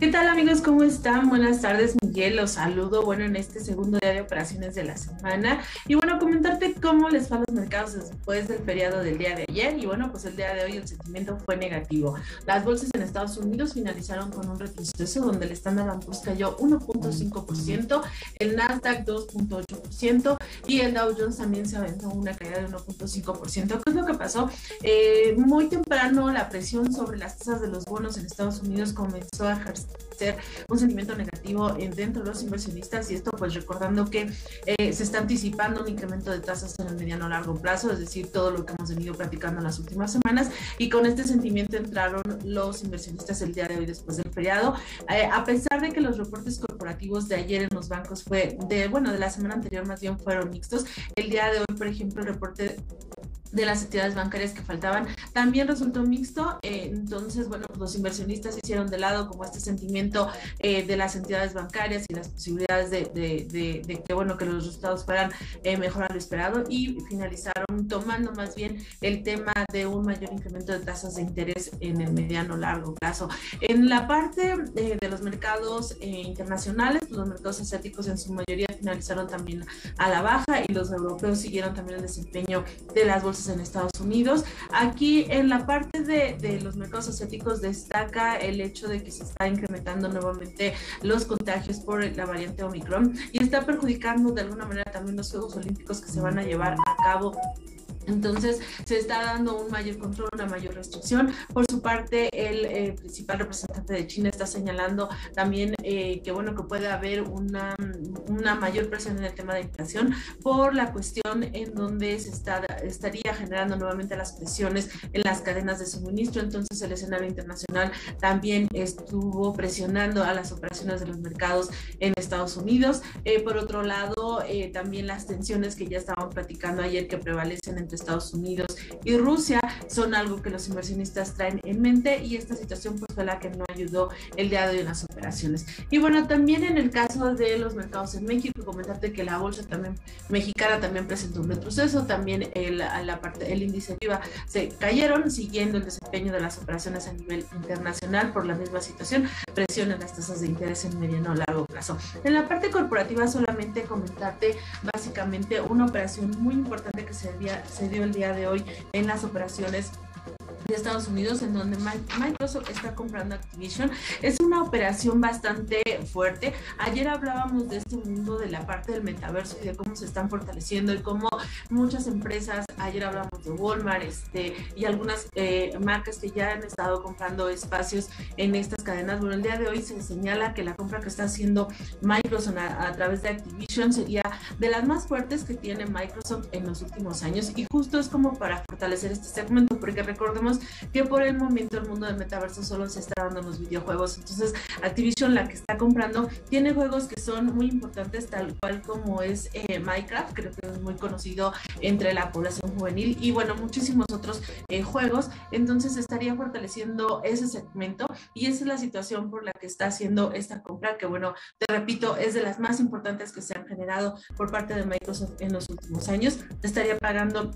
¿Qué tal amigos? ¿Cómo están? Buenas tardes, Miguel. Los saludo, bueno, en este segundo día de operaciones de la semana. Y bueno, comentarte cómo les van los mercados después del feriado del día de ayer. Y bueno, pues el día de hoy el sentimiento fue negativo. Las bolsas en Estados Unidos finalizaron con un retroceso donde el Standard Poor's cayó 1.5%, el Nasdaq 2.8% y el Dow Jones también se aventó una caída de 1.5%. ¿Qué es lo que pasó? Eh, muy temprano la presión sobre las tasas de los bonos en Estados Unidos comenzó a ejercer ser un sentimiento negativo dentro de los inversionistas y esto pues recordando que eh, se está anticipando un incremento de tasas en el mediano largo plazo, es decir, todo lo que hemos venido platicando en las últimas semanas y con este sentimiento entraron los inversionistas el día de hoy después del feriado, eh, a pesar de que los reportes corporativos de ayer en los bancos fue de, bueno, de la semana anterior más bien fueron mixtos, el día de hoy, por ejemplo, el reporte de las entidades bancarias que faltaban también resultó mixto. Eh, entonces, bueno, pues los inversionistas hicieron de lado como este sentimiento eh, de las entidades bancarias y las posibilidades de, que, bueno, que los resultados fueran eh, mejor a lo esperado y finalizaron tomando más bien el tema de un mayor incremento de tasas de interés en el mediano largo plazo. En la parte de los mercados internacionales, pues los mercados asiáticos en su mayoría finalizaron también a la baja y los europeos siguieron también el desempeño de las bolsas en Estados Unidos. Aquí en la parte de, de, los mercados asiáticos destaca el hecho de que se está incrementando nuevamente los contagios por la variante Omicron y está perjudicando de alguna manera también los Juegos Olímpicos que se van a llevar a cabo entonces se está dando un mayor control, una mayor restricción. Por su parte, el eh, principal representante de China está señalando también eh, que bueno que puede haber una, una, mayor presión en el tema de inflación por la cuestión en donde se está, estaría generando nuevamente las presiones en las cadenas de suministro. Entonces el escenario internacional también estuvo presionando a las operaciones de los mercados en Estados Unidos. Eh, por otro lado, también las tensiones que ya estábamos platicando ayer que prevalecen entre Estados Unidos y Rusia son algo que los inversionistas traen en mente y esta situación pues fue la que no ayudó el día de hoy en las operaciones. Y bueno, también en el caso de los mercados en México, comentarte que la bolsa también mexicana también presentó un retroceso, también el, la parte, el índice viva se cayeron siguiendo el desempeño de las operaciones a nivel internacional por la misma situación, presión en las tasas de interés en mediano o largo plazo. En la parte corporativa solamente comentarte básicamente una operación muy importante que se, se dio el día de hoy en las operaciones de Estados Unidos en donde Microsoft está comprando Activision. Es una operación bastante fuerte. Ayer hablábamos de este mundo de la parte del metaverso y de cómo se están fortaleciendo y cómo muchas empresas, ayer hablamos de Walmart este, y algunas eh, marcas que ya han estado comprando espacios en estas cadenas. Bueno, el día de hoy se señala que la compra que está haciendo Microsoft a, a través de Activision sería de las más fuertes que tiene Microsoft en los últimos años y justo es como para fortalecer este segmento porque recordemos que por el momento el mundo del metaverso solo se está dando en los videojuegos. Entonces, Activision, la que está comprando, tiene juegos que son muy importantes, tal cual como es eh, Minecraft, creo que es muy conocido entre la población juvenil, y bueno, muchísimos otros eh, juegos. Entonces, estaría fortaleciendo ese segmento y esa es la situación por la que está haciendo esta compra, que bueno, te repito, es de las más importantes que se han generado por parte de Microsoft en los últimos años. Estaría pagando,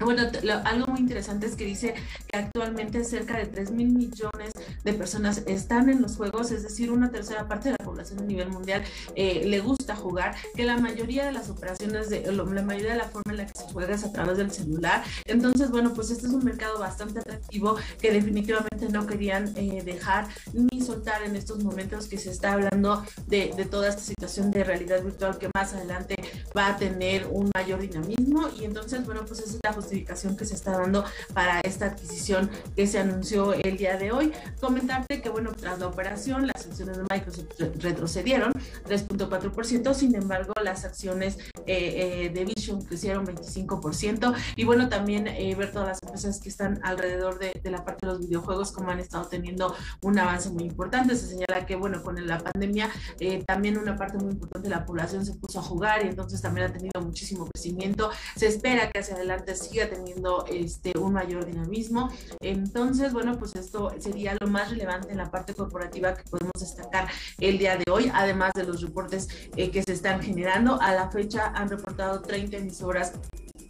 bueno, algo muy interesante es que dice actualmente cerca de 3 mil millones de personas están en los juegos, es decir, una tercera parte de la población a nivel mundial eh, le gusta jugar, que la mayoría de las operaciones, de, la mayoría de la forma en la que se juega es a través del celular. Entonces, bueno, pues este es un mercado bastante atractivo que definitivamente no querían eh, dejar ni soltar en estos momentos que se está hablando de, de toda esta situación de realidad virtual que más adelante va a tener un mayor dinamismo y entonces, bueno, pues esa es la justificación que se está dando para esta adquisición que se anunció el día de hoy. Comentarte que, bueno, tras la operación, las acciones de Microsoft retrocedieron 3.4%, sin embargo, las acciones eh, eh, de Vision crecieron 25%. Y bueno, también eh, ver todas las empresas que están alrededor de, la parte de los videojuegos, como han estado teniendo un avance muy importante. Se señala que, bueno, con la pandemia, también una parte muy importante de la población se puso a jugar y entonces también ha tenido muchísimo crecimiento. Se espera que hacia adelante siga teniendo este, un mayor dinamismo. Entonces, bueno, pues esto sería lo más relevante en la parte corporativa que podemos destacar el día de hoy, además de los reportes eh, que se están generando. A la fecha han reportado 30 emisoras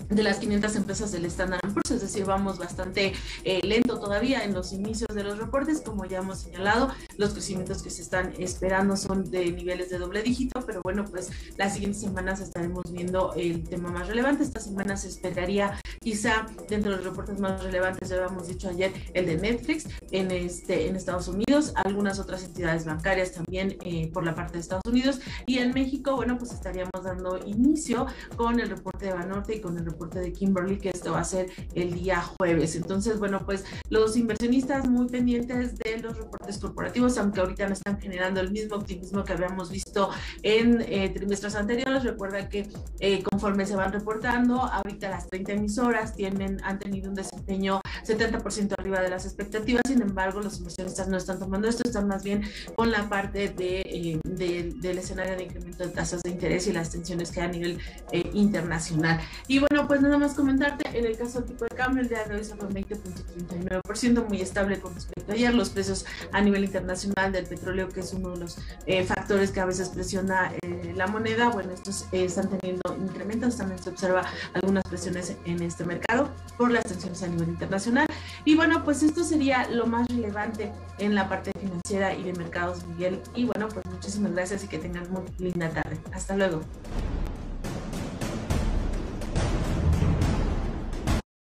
de las 500 empresas del Standard Poor's, es decir, vamos bastante eh, lento todavía en los inicios de los reportes, como ya hemos señalado, los crecimientos que se están esperando son de niveles de doble dígito, pero bueno, pues las siguientes semanas estaremos viendo el tema más relevante. Esta semana se esperaría quizá dentro de los reportes más relevantes, ya habíamos dicho ayer, el de Netflix en, este, en Estados Unidos, algunas otras entidades bancarias también eh, por la parte de Estados Unidos y en México, bueno, pues estaríamos dando inicio con el reporte de Banorte y con el reporte de Kimberly, que esto va a ser el día jueves. Entonces, bueno, pues los inversionistas muy pendientes de los reportes corporativos, aunque ahorita no están generando el mismo optimismo que habíamos visto en eh, trimestres anteriores. Recuerda que eh, conforme se van reportando, ahorita las 30 emisoras tienen, han tenido un desempeño 70% arriba de las expectativas, sin embargo, los inversionistas no están tomando esto, están más bien con la parte de, eh, del escenario de incremento de tasas de interés y las tensiones que hay a nivel internacional. Y bueno, pues nada más comentarte, en el caso del tipo de cambio, el día de hoy se fue 20.39%, muy estable con respecto a ayer. Los precios a nivel internacional del petróleo, que es uno de los eh, factores que a veces presiona eh, la moneda, bueno, estos eh, están teniendo incrementos. También se observa algunas presiones en este mercado por las tensiones a nivel internacional. Y bueno, pues esto sería lo más relevante en la parte financiera y de mercados, Miguel. Y bueno, pues muchísimas gracias y que tengan muy linda tarde. Hasta luego.